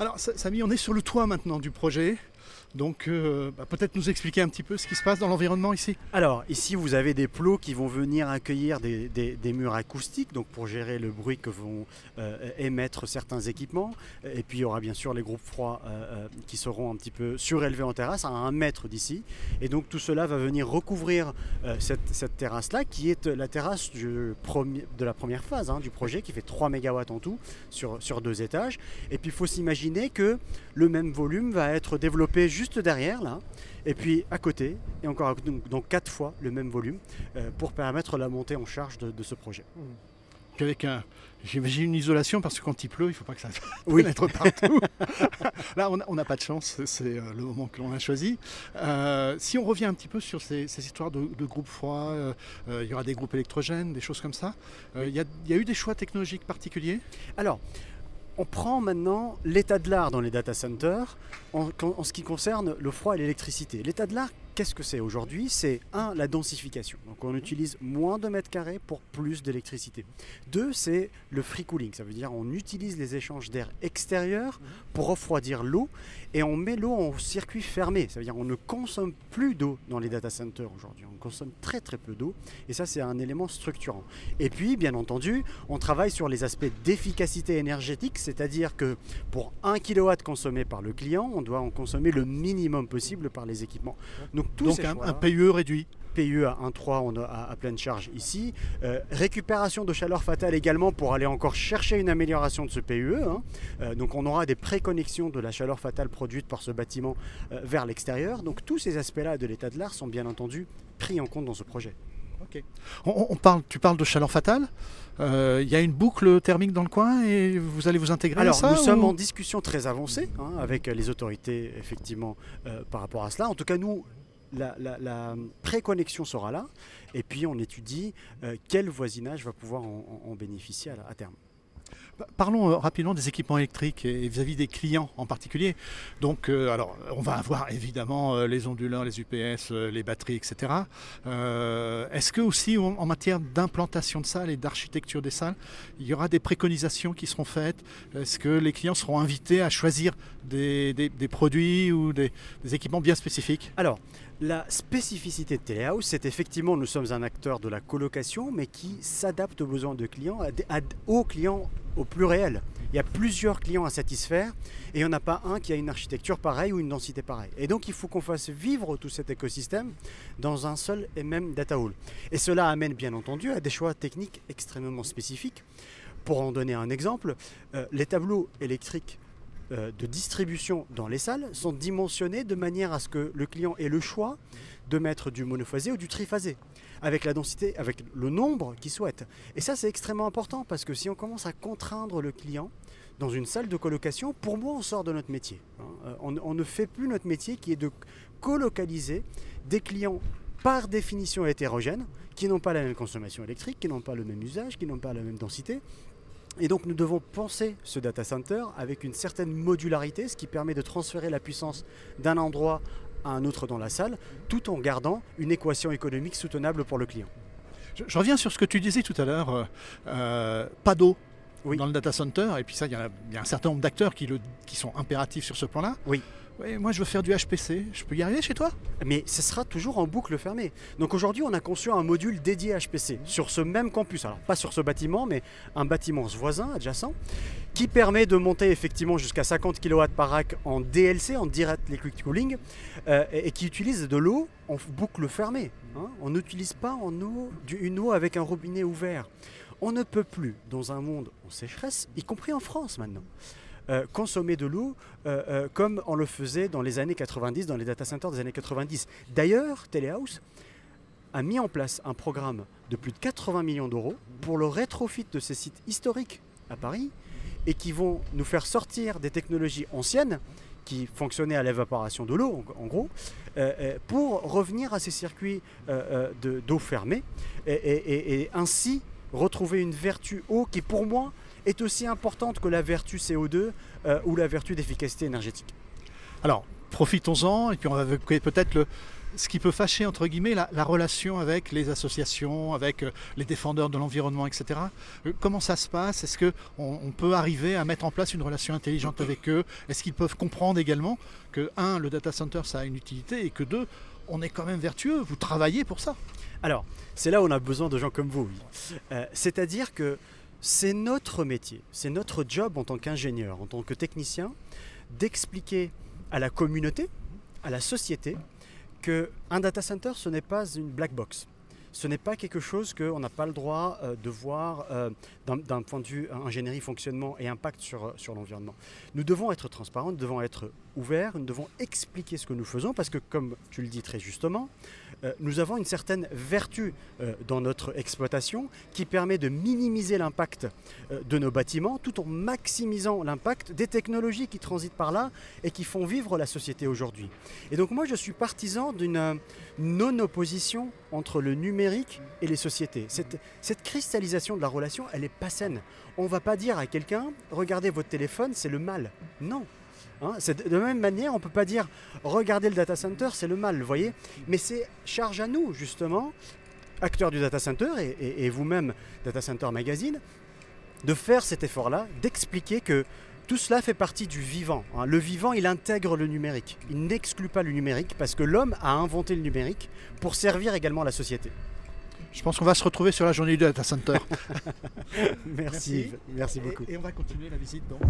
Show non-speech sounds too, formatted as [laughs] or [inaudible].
Alors, Samy, on est sur le toit maintenant du projet. Donc euh, bah, peut-être nous expliquer un petit peu ce qui se passe dans l'environnement ici. Alors ici vous avez des plots qui vont venir accueillir des, murs acoustiques, donc pour gérer le bruit que vont euh, émettre certains équipements. Et puis il y aura bien sûr les groupes froids euh, qui seront un petit peu surélevés en terrasse à un mètre d'ici. Et donc tout cela va venir recouvrir cette, terrasse-là qui est la terrasse de la première phase hein, du projet qui fait 3 MW en tout sur, deux étages. Et puis il faut s'imaginer que le même volume va être développé derrière là, et puis à côté, et encore donc, quatre fois le même volume euh, pour permettre la montée en charge de, ce projet. Mmh. Avec un, j'imagine une isolation parce que quand il pleut, il ne faut pas que ça oui. [laughs] pénètre partout. [laughs] Là, on n'a pas de chance, c'est euh, le moment que l'on a choisi. Euh, si on revient un petit peu sur ces, histoires de, groupes froids, il y aura des groupes électrogènes, des choses comme ça. Il y, y, a eu des choix technologiques particuliers? Alors, on prend maintenant l'état de l'art dans les data centers en, ce qui concerne le froid et l'électricité. L'état de l'art, qu'est-ce que c'est aujourd'hui? C'est un, la densification. Donc on utilise moins de mètres carrés pour plus d'électricité. Deux, c'est le free cooling. Ça veut dire on utilise les échanges d'air extérieur pour refroidir l'eau et on met l'eau en circuit fermé. Ça veut dire on ne consomme plus d'eau dans les data centers aujourd'hui. On consomme très très peu d'eau et ça c'est un élément structurant. Et puis bien entendu, on travaille sur les aspects d'efficacité énergétique, c'est-à-dire que pour 1 kW consommé par le client, on doit en consommer le minimum possible par les équipements. Donc un, PUE réduit PUE à 1.3 à, pleine charge ici. Euh, récupération de chaleur fatale également pour aller encore chercher une amélioration de ce PUE. Hein. Euh, donc on aura des préconnexions de la chaleur fatale produite par ce bâtiment euh, vers l'extérieur. Donc tous ces aspects-là de l'état de l'art sont bien entendu pris en compte dans ce projet. Ok. On, parle, tu parles de chaleur fatale. Il y a une boucle thermique dans le coin et vous allez vous intégrer Alors, à ça nous sommes en discussion très avancée hein, avec les autorités effectivement par rapport à cela. En tout cas, nous, la, préconnexion sera là, et puis on étudie euh, quel voisinage va pouvoir en, bénéficier à terme. Parlons euh, rapidement des équipements électriques et vis-à-vis des clients en particulier. Donc, euh, alors, on va avoir évidemment les onduleurs, les UPS, les batteries, etc. Est-ce que aussi en, matière d'implantation de salles et d'architecture des salles, il y aura des préconisations qui seront faites? Est-ce que les clients seront invités à choisir des, produits ou des, équipements bien spécifiques? Alors, la spécificité de Telehouse, c'est effectivement nous sommes un acteur de la colocation, mais qui s'adapte aux besoins de clients, aux clients au plus réel. Il y a plusieurs clients à satisfaire et il n'y en a pas un qui a une architecture pareille ou une densité pareille. Et donc il faut qu'on fasse vivre tout cet écosystème dans un seul et même data hall. Et cela amène bien entendu à des choix techniques extrêmement spécifiques. Pour en donner un exemple, euh, les tableaux électriques de distribution dans les salles sont dimensionnés de manière à ce que le client ait le choix de mettre du monophasé ou du triphasé avec la densité, avec le nombre qu'il souhaite. Et ça, c'est extrêmement important parce que si on commence à contraindre le client dans une salle de colocation, pour moi, on sort de notre métier. Euh, on, ne fait plus notre métier qui est de colocaliser des clients par définition hétérogènes, qui n'ont pas la même consommation électrique, qui n'ont pas le même usage, qui n'ont pas la même densité. Et donc nous devons penser ce data center avec une certaine modularité, ce qui permet de transférer la puissance d'un endroit à un autre dans la salle, tout en gardant une équation économique soutenable pour le client. Je, reviens sur ce que tu disais tout à l'heure, euh, euh, pas d'eau dans le data center, et puis ça, il y, a un certain nombre d'acteurs qui, qui sont impératifs sur ce plan-là. Oui moi je veux faire du HPC, je peux y arriver chez toi? Mais ce sera toujours en boucle fermée. Donc aujourd'hui on a conçu un module dédié HPC sur ce même campus, alors pas sur ce bâtiment, mais un bâtiment voisin, adjacent, qui permet de monter effectivement jusqu'à 50 kW par rack en DLC, en direct liquid cooling, euh, et qui utilise de l'eau en boucle fermée. Hein. On n'utilise pas en eau, une eau avec un robinet ouvert. On ne peut plus, dans un monde en sécheresse, y compris en France maintenant, euh, consommer de l'eau euh, euh, comme on le faisait dans les années 90, dans les data centers des années 90. D'ailleurs, Telehouse a mis en place un programme de plus de 80 millions d'euros pour le rétrofit de ces sites historiques à Paris et qui vont nous faire sortir des technologies anciennes qui fonctionnaient à l'évaporation de l'eau, en, gros, pour revenir à ces circuits d'eau fermée et, et, ainsi retrouver une vertu eau qui, pour moi, est aussi importante que la vertu CO2 euh, ou la vertu d'efficacité énergétique. Alors, profitons-en et puis on va peut-être ce qui peut fâcher, entre guillemets, la, relation avec les associations, avec euh, les défendeurs de l'environnement, etc. Euh, comment ça se passe? Est-ce qu'on on peut arriver à mettre en place une relation intelligente avec eux? Est-ce qu'ils peuvent comprendre également que, un, le data center, ça a une utilité, et que, deux, on est quand même vertueux, vous travaillez pour ça? Alors, c'est là où on a besoin de gens comme vous. Euh, c'est-à-dire que c'est notre métier, c'est notre job en tant qu'ingénieur, en tant que technicien, d'expliquer à la communauté, à la société, qu'un data center, ce n'est pas une black box. Ce n'est pas quelque chose qu'on n'a pas le droit euh, de voir euh, d'un point de vue ingénierie, fonctionnement et impact sur, sur l'environnement. Nous devons être transparents, nous devons être ouverts, nous devons expliquer ce que nous faisons parce que, comme tu le dis très justement, euh, nous avons une certaine vertu euh, dans notre exploitation qui permet de minimiser l'impact euh, de nos bâtiments tout en maximisant l'impact des technologies qui transitent par là et qui font vivre la société aujourd'hui. Et donc moi je suis partisan d'une non-opposition entre le numérique et les sociétés. Cette cristallisation de la relation, elle n'est pas saine. On ne va pas dire à quelqu'un, regardez votre téléphone, c'est le mal. Non, Hein, de la même manière, on ne peut pas dire regardez le data center, c'est le mal, vous voyez Mais c'est charge à nous, justement, acteurs du data center et, vous-même, Data Center Magazine, de faire cet effort-là, d'expliquer que tout cela fait partie du vivant. Hein. Le vivant, il intègre le numérique. Il n'exclut pas le numérique parce que l'homme a inventé le numérique pour servir également la société. Je pense qu'on va se retrouver sur la journée du data center. [laughs] [laughs] merci, merci, beaucoup. Et, on va continuer la visite donc.